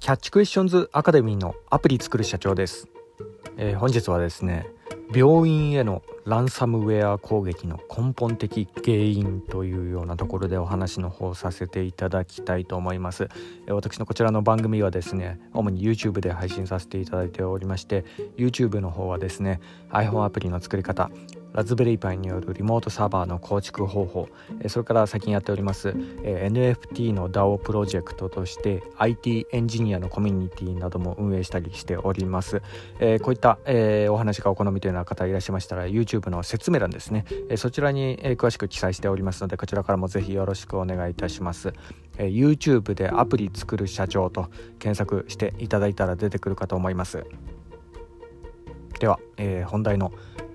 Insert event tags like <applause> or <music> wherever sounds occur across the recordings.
キャッチクエスチョンズアカデミーのアプリ作る社長です、えー、本日はですね病院へのランサムウェア攻撃の根本的原因というようなところでお話の方させていただきたいと思います。私のこちらの番組はですね主に YouTube で配信させていただいておりまして YouTube の方はですね iPhone アプリの作り方ラズベリーパイによるリモートサーバーの構築方法それから最近やっております NFT の DAO プロジェクトとして IT エンジニアのコミュニティなども運営したりしております。こういったお話がお好みというような方いらっしゃいましたら YouTube の説明欄ですね。そちらに詳しく記載しておりますのでこちらからもぜひよろしくお願いいたします。YouTube でアプリ作る社長と検索していただいたら出てくるかと思います。では、えー、本題の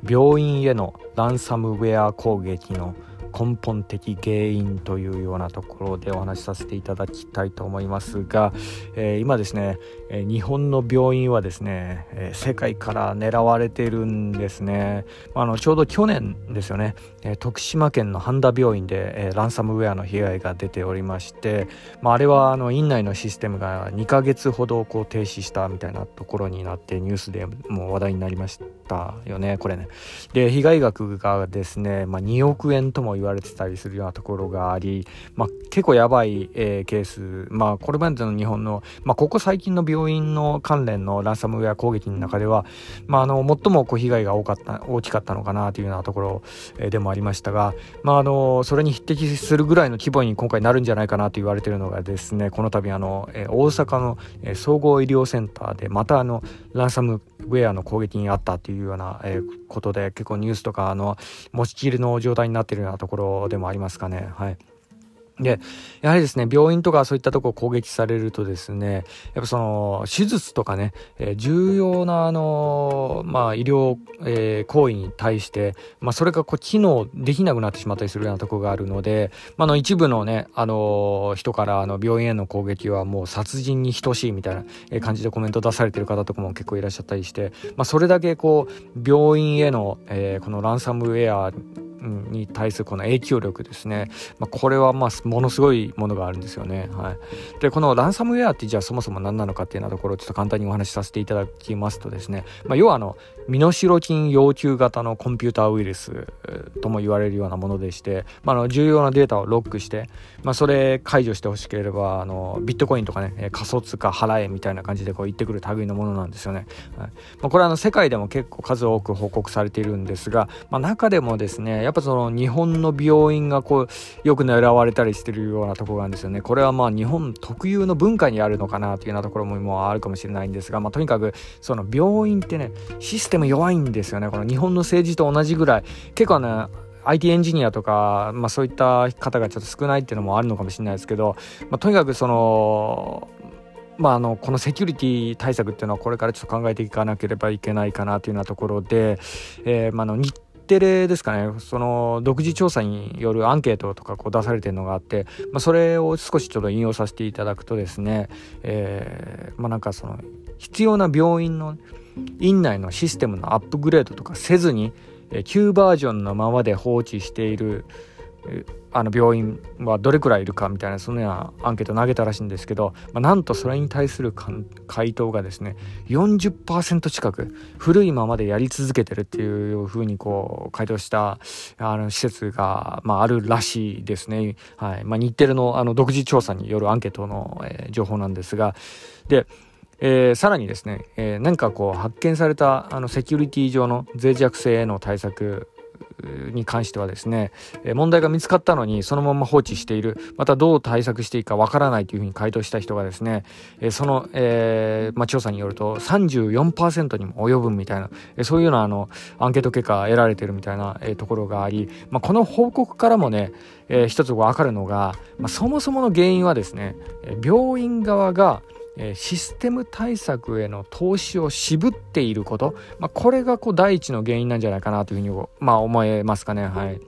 病院へのランサムウェア攻撃の根本的原因というようなところでお話しさせていただきたいと思いますが、えー、今ですね、えー、日本の病院はですね、えー、世界から狙われてるんですね。あのちょうど去年ですよね、え徳島県の半田病院で、えランサムウェアの被害が出ておりまして、まあ、あれはあの院内のシステムが2ヶ月ほどこう停止したみたいなところになってニュースでもう話題になりましたよねこれね。で被害額がですね、まあ、2億円とも言われてたりするようなところがあり、まあ、結構やばい、えー、ケース、まあ、これまでの日本の、まあ、ここ最近の病院の関連のランサムウェア攻撃の中では、まあ、あの最もこう被害が多かった大きかったのかなというようなところ、えー、でもありましたが、まあ、あのそれに匹敵するぐらいの規模に今回なるんじゃないかなと言われているのがですねこの度あの、えー、大阪の、えー、総合医療センターでまたあのランサムウェアの攻撃にあったというような、えー、ことで結構ニュースとかあの持ちきりの状態になっているようなところころでもありますかね。はい。で、やはりですね、病院とかそういったとこ攻撃されるとですね、やっぱその、手術とかね、えー、重要なあの、まあ医療、えー、行為に対して、まあそれがこう機能できなくなってしまったりするようなとこがあるので、まあの一部のね、あの人からあの病院への攻撃はもう殺人に等しいみたいな感じでコメント出されてる方とかも結構いらっしゃったりして、まあそれだけこう、病院への、えー、このランサムウェアに対するこの影響力ですね、まあ、これはまあものすごいものがあるんですよね。はい、でこのランサムウェアってじゃあそもそも何なのかっていうようなところをちょっと簡単にお話しさせていただきますとですね、まあ、要はあの身代金要求型のコンピューターウイルスとも言われるようなものでして、まあ、の重要なデータをロックして、まあ、それ解除してほしければあのビットコインとかね仮想通貨払えみたいな感じでこう言ってくる類のものなんですよね。はいまあ、これあの世界でも結構数多く報告されているんですが、まあ、中でもですねやっぱその日本の病院がこうよく狙われたりしてるようなところがあるんですよね。これはまあ日本特有の文化にあるのかなというようなところももあるかもしれないんですが、まあ、とにかくその病院ってねシステム弱いんですよねこの日本の政治と同じぐらい結構ね IT エンジニアとか、まあ、そういった方がちょっと少ないっていうのもあるのかもしれないですけど、まあ、とにかくそのまあ、あのこのセキュリティ対策っていうのはこれからちょっと考えていかなければいけないかなというようなところで、えーまあ、の日テレですかね。その独自調査によるアンケートとかこう出されてるのがあって、まあ、それを少しちょっと引用させていただくとですね、えー、まあなんかその必要な病院の院内のシステムのアップグレードとかせずに旧バージョンのままで放置しているあの病院はどれくらいいるかみたいなそのようなアンケートを投げたらしいんですけど、まあ、なんとそれに対する回答がですね40%近く古いままでやり続けてるっていうふうにこう回答したあの施設が、まあ、あるらしいですね、はい。まあ、日テレのあの独自調査によるアンケートの、えー、情報なんですがでえー、さらにですね、えー、何かこう発見されたあのセキュリティ上の脆弱性への対策に関してはですね、問題が見つかったのにそのまま放置している。またどう対策していいかわからないというふうに回答した人がですね、その、えー、まあ、調査によると34%にも及ぶみたいな、そういうようなあのアンケート結果得られてるみたいな、ところがあり、まあ、この報告からもね、えー、一つ分かるのが、まあ、そもそもの原因はですね病院側がシステム対策への投資を渋っていること、まあ、これがこう第一の原因なんじゃないかなというふうに、まあ、思えますかね。はい。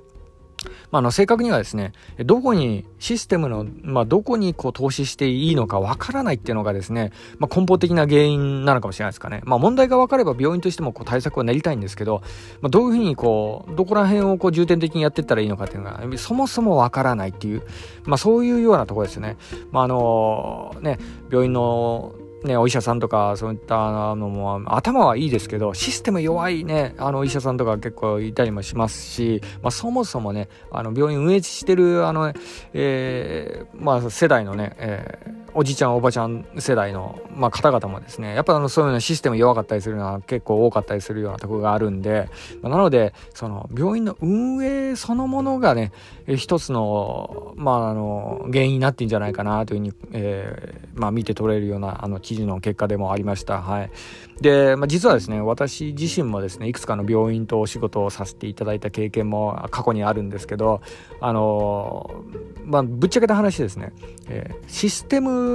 まあ、の正確にはですね、どこにシステムの、まあ、どこにこう投資していいのかわからないっていうのがですね、まあ、根本的な原因なのかもしれないですかね。まあ、問題が分かれば病院としてもこう対策は練りたいんですけど、まあ、どういうふうにこう、どこら辺をこう重点的にやっていったらいいのかっていうのが、そもそもわからないっていう、まあ、そういうようなところですよね。ま、あのね、病院のね、お医者さんとかそういったのも頭はいいですけどシステム弱いねあのお医者さんとか結構いたりもしますし、まあ、そもそもねあの病院運営してるあの、えー、まあ、世代のね、えーおじちゃんおばちゃん世代の、まあ、方々もですねやっぱあのそういうのシステム弱かったりするのは結構多かったりするようなとこがあるんで、まあ、なのでその病院の運営そのものがね一つの,、まあ、あの原因になってんじゃないかなというふうに、えーまあ、見て取れるようなあの記事の結果でもありました。はい、で、まあ、実はですね私自身もですねいくつかの病院とお仕事をさせていただいた経験も過去にあるんですけどあのまあ、ぶっちゃけた話ですね、えー、システム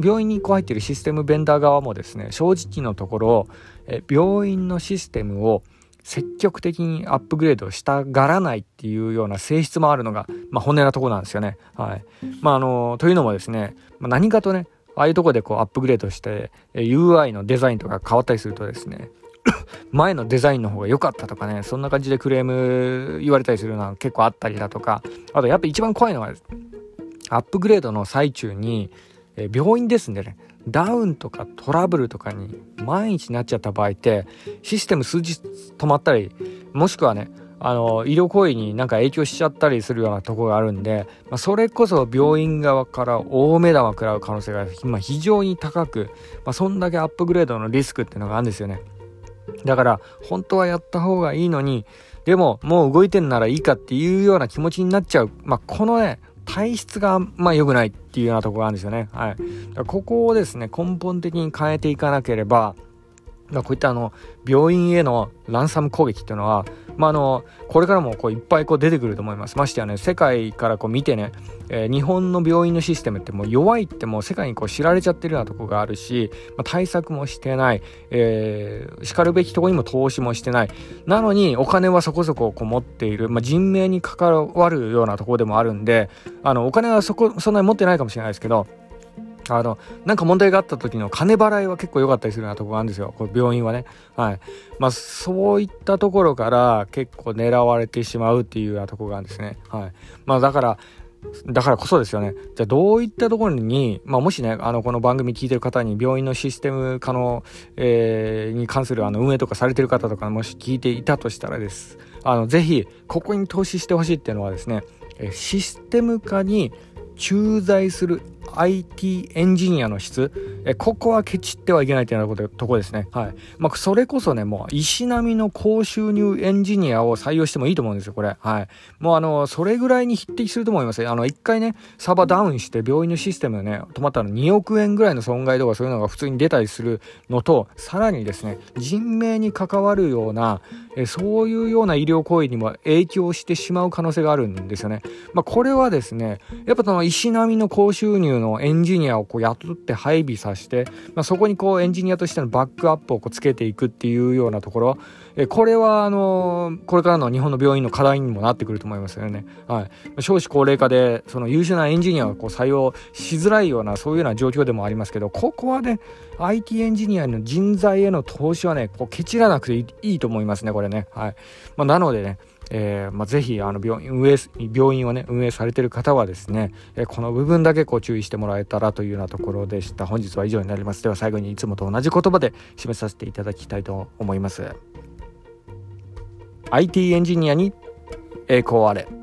病院にこう入っているシステムベンダー側もですね正直のところ、え、病院のシステムを積極的にアップグレードしたがらないっていうような性質もあるのが、まあ、本音なとこなんですよね。はいまあ、あのというのもですね、まあ、何かとねああいうとこでこうアップグレードして UI のデザインとか変わったりするとですね <coughs> 前のデザインの方が良かったとかねそんな感じでクレーム言われたりするのは結構あったりだとかあとやっぱ一番怖いのはアップグレードの最中に、え病院ですんでねダウンとかトラブルとかに万一なっちゃった場合ってシステム数日止まったりもしくはねあの医療行為になんか影響しちゃったりするようなとこがあるんで、まあ、それこそ病院側から大目玉食らう可能性が今非常に高く、まあ、そんだけアップグレードのリスクっていうのがあるんですよね。だから本当はやった方がいいのにでももう動いてんならいいかっていうような気持ちになっちゃう、まあ、このね体質がまあ良くないっていうようなところがあるんですよね。はい、ここをですね根本的に変えていかなければ、こういったあの病院へのランサム攻撃っていうのは、まあ、あのこれからもこういっぱいこう出てくると思います。ましてやね世界からこう見てね、えー、日本の病院のシステムってもう弱いってもう世界にこう知られちゃってるようなとこがあるし、まあ、対策もしてない、えー、しかるべきとこにも投資もしてない。なのにお金はそこそここう持っている、まあ、人命に関わるようなとこでもあるんであのお金はそこそんなに持ってないかもしれないですけどあの、なんか問題があった時の金払いは結構良かったりするようなとこがあるんですよ。これ病院はね。はい。まあ、そういったところから結構狙われてしまうっていうようなとこがあるんですね。はい。まあ、だから、だからこそですよね。じゃあどういったところに、まあ、もしね、あの、この番組聞いてる方に病院のシステム化の、えー、に関するあの運営とかされてる方とかもし聞いていたとしたらです。あの、ぜひ、ここに投資してほしいっていうのはですね、システム化に駐在する IT エンジニアの質えここはケチってはいけないというようなこととこですね。はい。まあ、それこそね、もう石並みの高収入エンジニアを採用してもいいと思うんですよ、これ。はい。もうあの、それぐらいに匹敵すると思います。あの、一回ね、サーバーダウンして病院のシステムね、止まったら2億円ぐらいの損害とかそういうのが普通に出たりするのと、さらにですね、人命に関わるような、えそういうような医療行為にも影響してしまう可能性があるんですよね。まあ、これはですね、やっぱその石並みの高収入のエンジニアをこう雇って配備させて、まあ、そこにこうエンジニアとしてのバックアップをこうつけていくっていうようなところ、えこれはあのこれからの日本の病院の課題にもなってくると思いますよね。はい、少子高齢化でその優秀なエンジニアをこう採用しづらいようなそういうような状況でもありますけどここはね IT エンジニアの人材への投資はねこうケチらなくていいと思いますねこれね。はいまあ、なのでねえーまあ、ぜひあの病院運営病院をね運営されてる方はですね、えー、この部分だけこう注意してもらえたらというようなところでした。本日は以上になります。では最後にいつもと同じ言葉で締めさせていただきたいと思います。IT エンジニアに栄光あれ。